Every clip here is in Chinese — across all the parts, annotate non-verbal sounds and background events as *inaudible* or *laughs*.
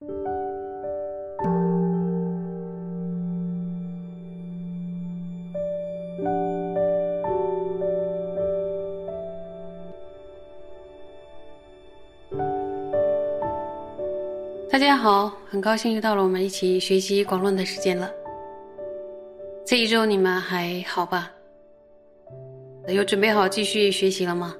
大家好，很高兴又到了我们一起学习广论的时间了。这一周你们还好吧？有准备好继续学习了吗？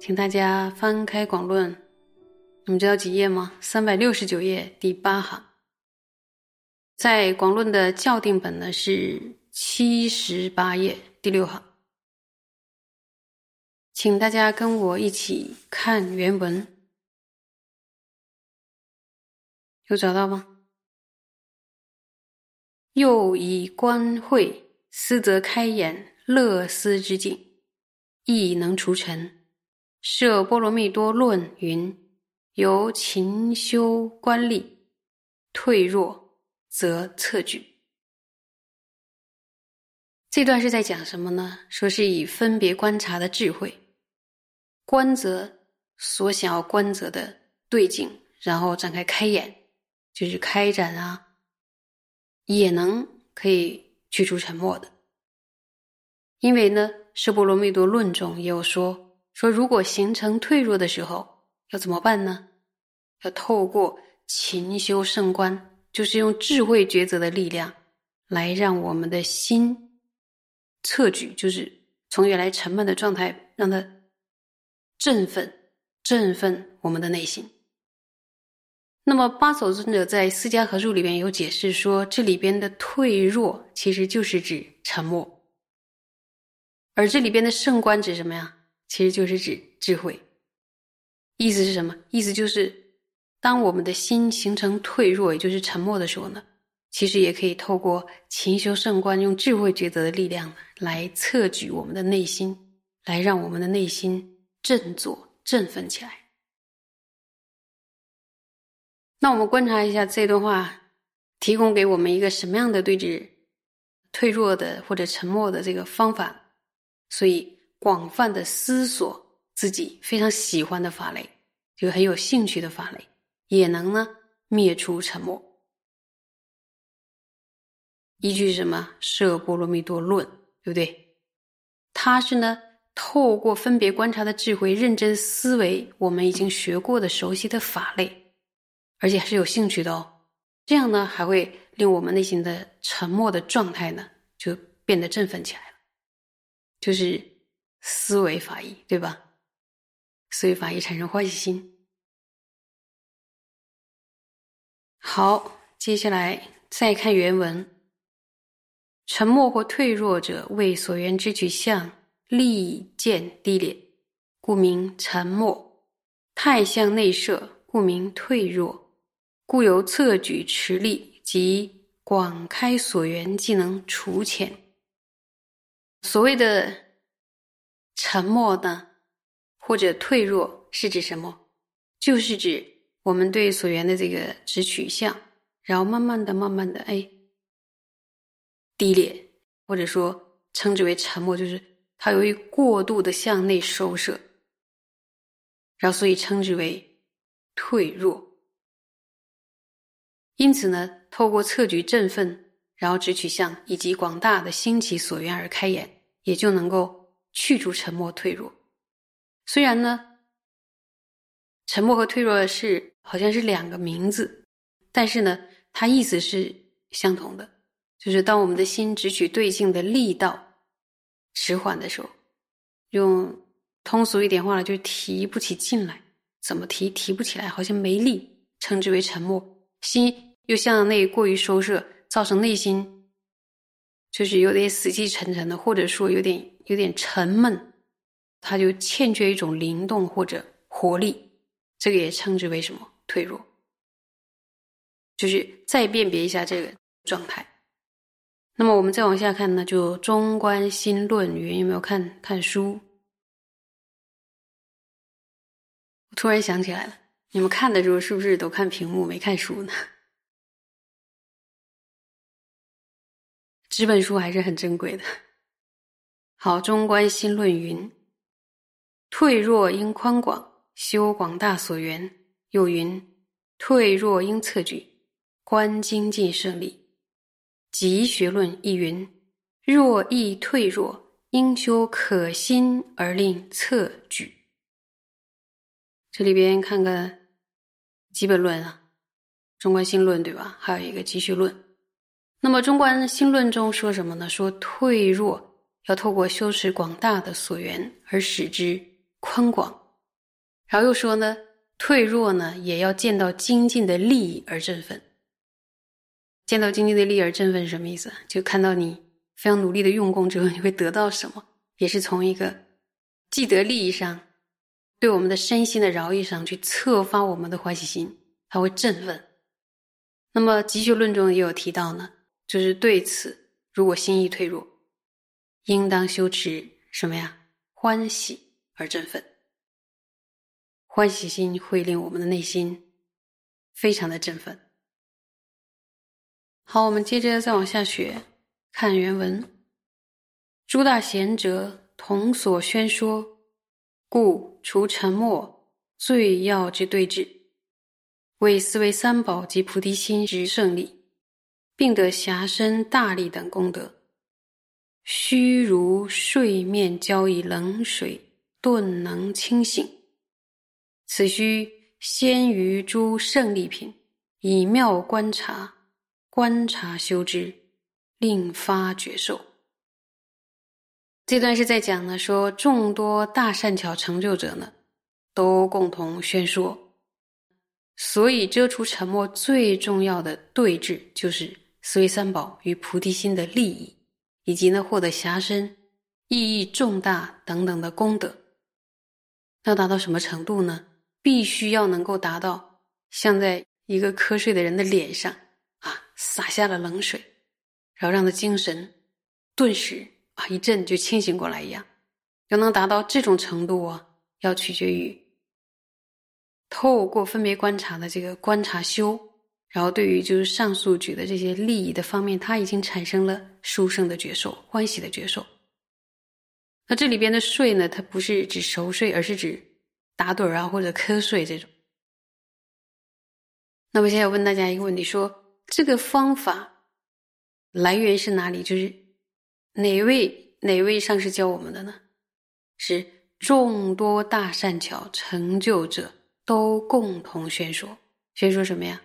请大家翻开广论，你们知道几页吗？三百六十九页第八行，在广论的校订本呢是七十八页第六行，请大家跟我一起看原文。有找到吗？又以观会，思则开眼，乐思之境，亦能除尘。设波罗蜜多论云：由勤修观力，退弱则测举。这段是在讲什么呢？说是以分别观察的智慧，观则所想要观则的对境，然后展开开眼。就是开展啊，也能可以去除沉默的。因为呢，《释波罗蜜多论》中也有说，说如果形成退弱的时候，要怎么办呢？要透过勤修圣观，就是用智慧抉择的力量，来让我们的心侧举，就是从原来沉闷的状态，让它振奋、振奋我们的内心。那么八首尊者在《四迦合注》里边有解释说，这里边的退弱其实就是指沉默，而这里边的圣观指什么呀？其实就是指智慧。意思是什么？意思就是，当我们的心形成退弱，也就是沉默的时候呢，其实也可以透过勤修圣观，用智慧抉择的力量来测举我们的内心，来让我们的内心振作、振奋起来。那我们观察一下这段话，提供给我们一个什么样的对峙、退弱的或者沉默的这个方法？所以广泛的思索自己非常喜欢的法类，就很有兴趣的法类，也能呢灭除沉默。依据什么？《摄波罗蜜多论》，对不对？它是呢透过分别观察的智慧，认真思维我们已经学过的、熟悉的法类。而且还是有兴趣的哦，这样呢还会令我们内心的沉默的状态呢就变得振奋起来了，就是思维法义，对吧？思维法义产生欢喜心。好，接下来再看原文：沉默或退弱者，为所缘之取相利见低劣，故名沉默；太向内摄，故名退弱。故由侧举持力及广开所缘，即能除浅。所谓的沉默呢，或者退弱，是指什么？就是指我们对所缘的这个直取向，然后慢慢的、慢慢的，哎，低劣，或者说称之为沉默，就是它由于过度的向内收摄，然后所以称之为退弱。因此呢，透过策举振奋，然后直取向，以及广大的兴起所缘而开眼，也就能够去除沉默退弱。虽然呢，沉默和退弱是好像是两个名字，但是呢，它意思是相同的。就是当我们的心只取对境的力道迟缓的时候，用通俗一点话呢，就提不起劲来。怎么提提不起来？好像没力，称之为沉默。心。又向内过于收摄，造成内心就是有点死气沉沉的，或者说有点有点沉闷，它就欠缺一种灵动或者活力，这个也称之为什么退弱？就是再辨别一下这个状态。那么我们再往下看呢，就《中观心论》云有没有看看书？我突然想起来了，你们看的时候是不是都看屏幕没看书呢？纸本书还是很珍贵的。好，《中观心论》云：“退弱应宽广，修广大所缘。”又云：“退若应策举，观精进胜利。集学论亦云：若易退弱，应修可心而令策举。这里边看看基本论啊，中观心论对吧？还有一个集学论。那么中观心论中说什么呢？说退弱要透过修持广大的所缘而使之宽广。然后又说呢，退弱呢也要见到精进的利益而振奋。见到精进的利益而振奋是什么意思？就看到你非常努力的用功之后，你会得到什么？也是从一个既得利益上，对我们的身心的饶益上去策发我们的欢喜心，它会振奋。那么集学论中也有提到呢，就是对此，如果心意退弱，应当修持什么呀？欢喜而振奋。欢喜心会令我们的内心非常的振奋。好，我们接着再往下学，看原文。诸大贤者同所宣说，故除沉默最要之对治，为思维三宝及菩提心之胜利，并得暇身大力等功德，须如睡面浇以冷水，顿能清醒。此须先于诸胜利品，以妙观察，观察修之，令发觉受。这段是在讲呢，说众多大善巧成就者呢，都共同宣说，所以遮除沉默最重要的对峙，就是思维三宝与菩提心的利益，以及呢获得暇身、意义重大等等的功德。要达到什么程度呢？必须要能够达到像在一个瞌睡的人的脸上啊洒下了冷水，然后让他精神顿时啊一阵就清醒过来一样。要能达到这种程度啊，要取决于透过分别观察的这个观察修，然后对于就是上述举的这些利益的方面，他已经产生了殊胜的觉受、欢喜的觉受。那这里边的睡呢，它不是指熟睡，而是指。打盹啊，或者瞌睡这种。那么现在问大家一个问题：说这个方法来源是哪里？就是哪位哪位上师教我们的呢？是众多大善巧成就者都共同宣说。宣说什么呀？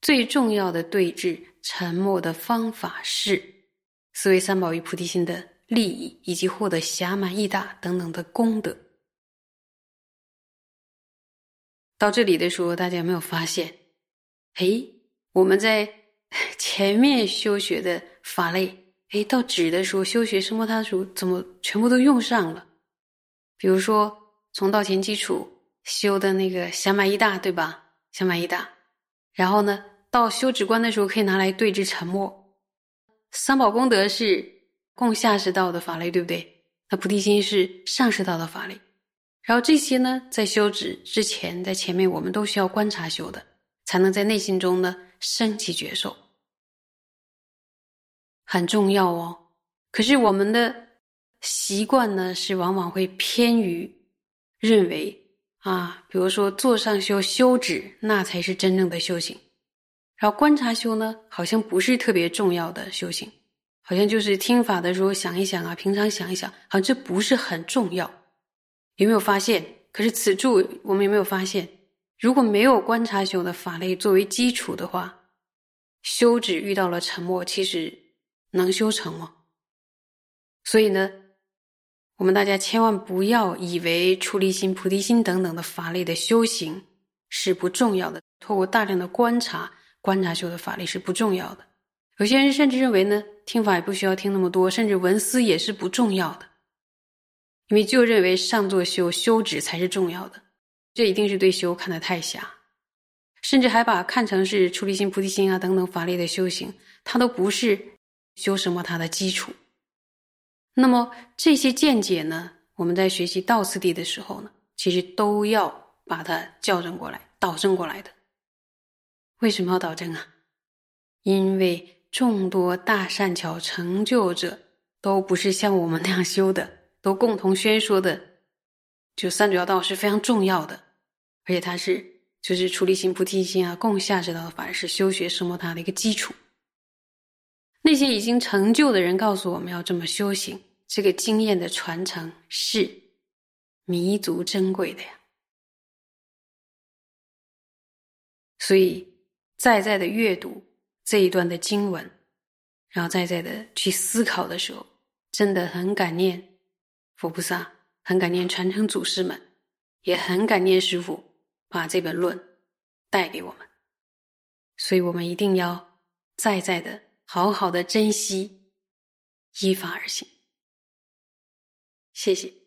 最重要的对治沉默的方法是思维三宝与菩提心的利益，以及获得暇满意大等等的功德。到这里的时候，大家有没有发现？哎，我们在 *laughs* 前面修学的法类，哎，到止的时候，修学生摩他的时候，怎么全部都用上了？比如说，从道前基础修的那个想满一大，对吧？想满一大，然后呢，到修止观的时候，可以拿来对治沉默。三宝功德是供下士道的法类，对不对？那菩提心是上士道的法类。然后这些呢，在修止之前，在前面我们都需要观察修的，才能在内心中呢升起觉受，很重要哦。可是我们的习惯呢，是往往会偏于认为啊，比如说坐上修修止，那才是真正的修行。然后观察修呢，好像不是特别重要的修行，好像就是听法的时候想一想啊，平常想一想，好像这不是很重要。有没有发现？可是此处我们有没有发现？如果没有观察修的法类作为基础的话，修止遇到了沉默，其实能修成吗？所以呢，我们大家千万不要以为出离心、菩提心等等的法类的修行是不重要的。透过大量的观察，观察修的法类是不重要的。有些人甚至认为呢，听法也不需要听那么多，甚至文思也是不重要的。因为就认为上座修修止才是重要的，这一定是对修看得太狭，甚至还把看成是出离心、菩提心啊等等法力的修行，它都不是修什么它的基础。那么这些见解呢，我们在学习道次第的时候呢，其实都要把它校正过来、导正过来的。为什么要导正啊？因为众多大善巧成就者都不是像我们那样修的。都共同宣说的，就三主要道是非常重要的，而且它是就是出离心、菩提心啊，供下之道法是修学奢摩他的一个基础。那些已经成就的人告诉我们要这么修行，这个经验的传承是弥足珍贵的呀。所以，在在的阅读这一段的经文，然后在在的去思考的时候，真的很感念佛菩萨，很感念传承祖师们，也很感念师傅。把这本论带给我们，所以我们一定要再再的好好的珍惜，依法而行。谢谢。